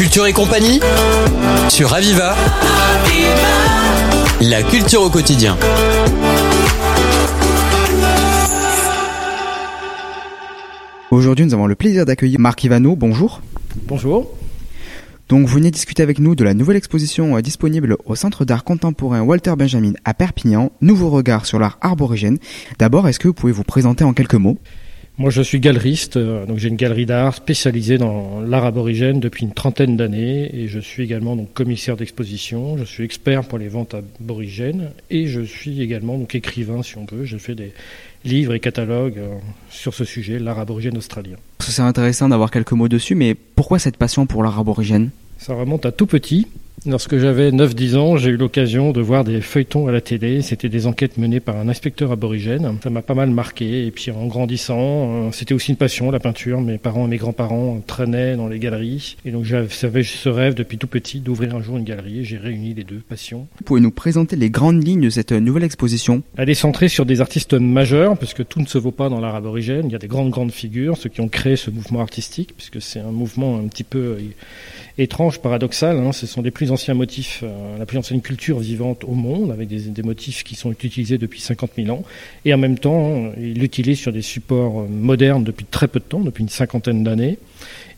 Culture et compagnie sur Aviva. La culture au quotidien. Aujourd'hui, nous avons le plaisir d'accueillir Marc Ivano. Bonjour. Bonjour. Donc, vous venez discuter avec nous de la nouvelle exposition euh, disponible au Centre d'art contemporain Walter Benjamin à Perpignan, Nouveau regard sur l'art arborigène. D'abord, est-ce que vous pouvez vous présenter en quelques mots? Moi, je suis galeriste, euh, donc j'ai une galerie d'art spécialisée dans l'art aborigène depuis une trentaine d'années, et je suis également donc commissaire d'exposition. Je suis expert pour les ventes aborigènes, et je suis également donc écrivain, si on veut. Je fais des livres et catalogues euh, sur ce sujet, l'art aborigène australien. C'est intéressant d'avoir quelques mots dessus, mais pourquoi cette passion pour l'art aborigène? Ça remonte à tout petit. Lorsque j'avais 9-10 ans, j'ai eu l'occasion de voir des feuilletons à la télé. C'était des enquêtes menées par un inspecteur aborigène. Ça m'a pas mal marqué. Et puis en grandissant, euh, c'était aussi une passion, la peinture. Mes parents et mes grands-parents traînaient dans les galeries. Et donc j'avais ce rêve depuis tout petit d'ouvrir un jour une galerie. J'ai réuni les deux passions. Vous pouvez nous présenter les grandes lignes de cette nouvelle exposition? Elle est centrée sur des artistes majeurs, parce que tout ne se vaut pas dans l'art aborigène. Il y a des grandes, grandes figures, ceux qui ont créé ce mouvement artistique, puisque c'est un mouvement un petit peu euh, étrange, paradoxal. Hein. Ce sont les plus anciens motifs, euh, la plus ancienne culture vivante au monde, avec des, motifs qui sont utilisés depuis 50 000 ans. Et en même temps, il l'utilise sur des supports euh, modernes depuis très peu de temps, depuis une cinquantaine d'années.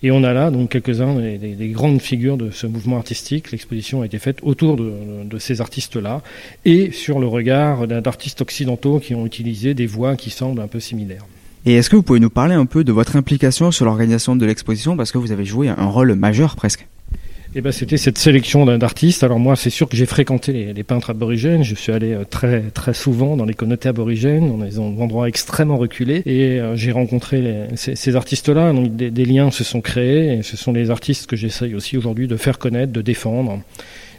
Et on a là donc quelques-uns des, grandes figures de ce mouvement artistique. L'exposition a été faite autour de, de ces artistes-là et sur le regard d'artistes occidentaux qui ont utilisé des voix qui semblent un peu similaires. Et est-ce que vous pouvez nous parler un peu de votre implication sur l'organisation de l'exposition? Parce que vous avez joué un rôle majeur presque eh ben, c'était cette sélection d'artistes. Alors moi, c'est sûr que j'ai fréquenté les, peintres aborigènes. Je suis allé très très souvent dans les communautés aborigènes, dans des endroits extrêmement reculés, et euh, j'ai rencontré ces, artistes-là. Donc des, des, liens se sont créés, et ce sont les artistes que j'essaye aussi aujourd'hui de faire connaître, de défendre.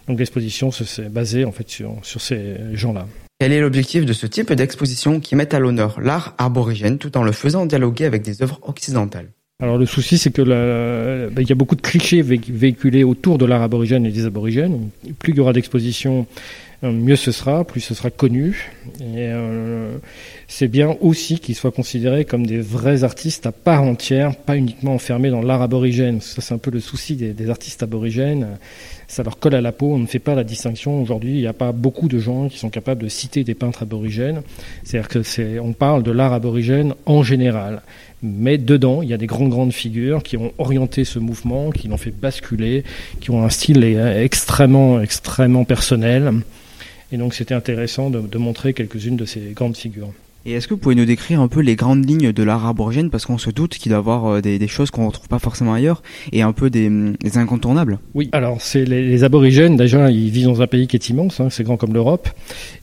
Donc l'exposition s'est basée en fait sur, sur ces gens-là. Quel est l'objectif de ce type d'exposition qui met à l'honneur l'art aborigène tout en le faisant dialoguer avec des œuvres occidentales? Alors le souci, c'est que ben, il y a beaucoup de clichés véhiculés autour de l'art aborigène et des aborigènes. Plus il y aura d'expositions, mieux ce sera, plus ce sera connu. Euh, c'est bien aussi qu'ils soient considérés comme des vrais artistes à part entière, pas uniquement enfermés dans l'art aborigène. Ça, c'est un peu le souci des, artistes aborigènes. Ça leur colle à la peau. On ne fait pas la distinction. Aujourd'hui, il n'y a pas beaucoup de gens qui sont capables de citer des peintres aborigènes. C'est-à-dire que on parle de l'art aborigène en général. Mais dedans, il y a des grandes, grandes figures qui ont orienté ce mouvement, qui l'ont fait basculer, qui ont un style extrêmement, extrêmement personnel. Et donc, c'était intéressant de montrer quelques-unes de ces grandes figures. Et est-ce que vous pouvez nous décrire un peu les grandes lignes de l'art aborigène? Parce qu'on se doute qu'il doit y avoir des, des choses qu'on ne retrouve pas forcément ailleurs et un peu des, des incontournables. Oui, alors c'est les, aborigènes, déjà ils vivent dans un pays qui est immense, hein, c'est grand comme l'Europe,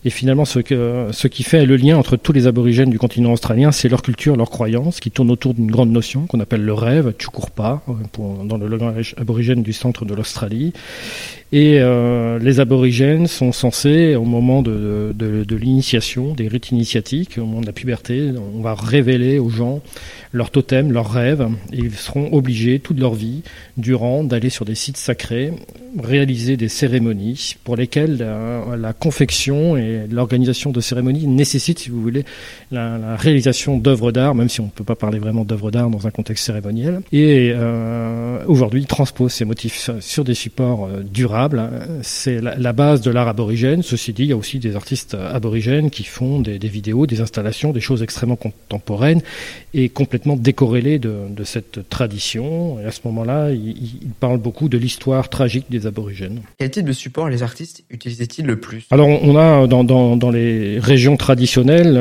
et finalement ce, que, ce qui fait le lien entre tous les aborigènes du continent australien, c'est leur culture, leur croyance, qui tourne autour d'une grande notion qu'on appelle le rêve, Chukurpa, pour, dans le langage aborigène du centre de l'Australie. Et euh, les aborigènes sont censés, au moment de, de, l'initiation, des rites initiatiques, au moment de la puberté, on va révéler aux gens leur totem, leurs rêves, et ils seront obligés toute leur vie, durant, d'aller sur des sites sacrés, réaliser des cérémonies pour lesquelles la, la confection et l'organisation de cérémonies nécessitent, si vous voulez, la, réalisation d'œuvres d'art, même si on ne peut pas parler vraiment d'œuvres d'art dans un contexte cérémoniel. Et euh, aujourd'hui, ils transposent ces motifs sur des supports euh, durables. C'est la, base de l'art aborigène. Ceci dit, il y a aussi des artistes aborigènes qui font des, vidéos, des installations, des choses extrêmement contemporaines et complètement décorrélées de, de cette tradition. Et à ce moment-là, il, il parle beaucoup de l'histoire tragique des aborigènes. Quel type de support les artistes utilisaient-ils le plus? Alors, on a dans, dans, dans, les régions traditionnelles,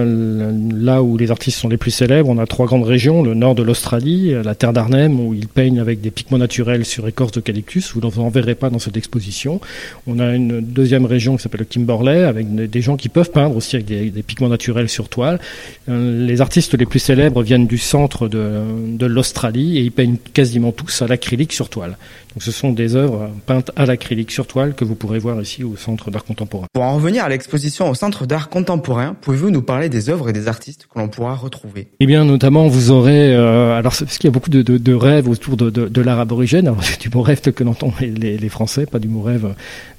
là où les artistes sont les plus célèbres, on a trois grandes régions le nord de l'Australie, la terre d'Arnhem, où ils peignent avec des pigments naturels sur écorce d'eucalyptus. Vous n'en verrez pas dans cette exposition. On a une deuxième région qui s'appelle le Kimberley, avec des gens qui peuvent peindre aussi avec des, des pigments naturels sur toile. Les artistes les plus célèbres viennent du centre de, de l'Australie et ils peignent quasiment tous à l'acrylique sur toile. Donc ce sont des œuvres peintes à l'acrylique sur toile que vous pourrez voir ici au Centre d'art contemporain. Pour en revenir à l'exposition au Centre d'art contemporain, pouvez-vous nous parler des œuvres et des artistes que l'on pourra retrouver? Eh bien, notamment, vous aurez, euh, alors parce qu'il y a beaucoup de, de, de rêves autour de, de l'art aborigène. Alors, c'est du mot rêve tel que l'entendent les, les, Français, pas du mot rêve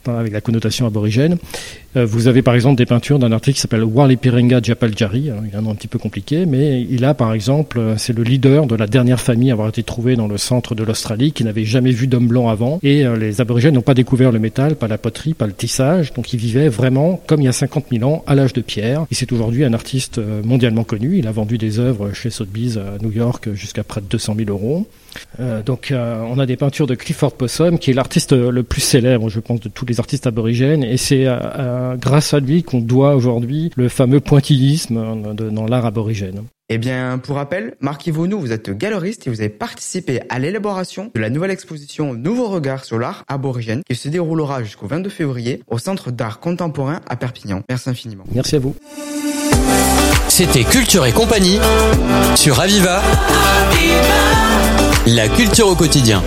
avec la connotation aborigène. Euh, vous avez par exemple des peintures d'un artiste qui s'appelle Wali Pirenga Japaljari. Il a un nom un petit peu compliqué, mais il a par exemple, euh, c'est le leader de la dernière famille à avoir été trouvée dans le centre de l'Australie, qui n'avait jamais vu d'homme blanc avant. Et euh, les aborigènes n'ont pas découvert le métal, pas la poterie, pas le tissage. Donc il vivait vraiment comme il y a 50 000 ans, à l'âge de pierre. Et c'est aujourd'hui un artiste mondialement connu. Il a vendu des œuvres chez Sotheby's à New York jusqu'à près de 200 000 euros. Euh, donc euh, on a des peintures de Clifford Possum, qui est l'artiste le plus célèbre, je pense, de tous les artistes aborigènes, et c'est euh, grâce à lui qu'on doit aujourd'hui le fameux pointillisme dans l'art aborigène. Eh bien, pour rappel, marquez-vous nous, vous êtes galeriste et vous avez participé à l'élaboration de la nouvelle exposition Nouveau regard sur l'art aborigène qui se déroulera jusqu'au 22 février au Centre d'art contemporain à Perpignan. Merci infiniment. Merci à vous. C'était Culture et compagnie sur Aviva. La culture au quotidien.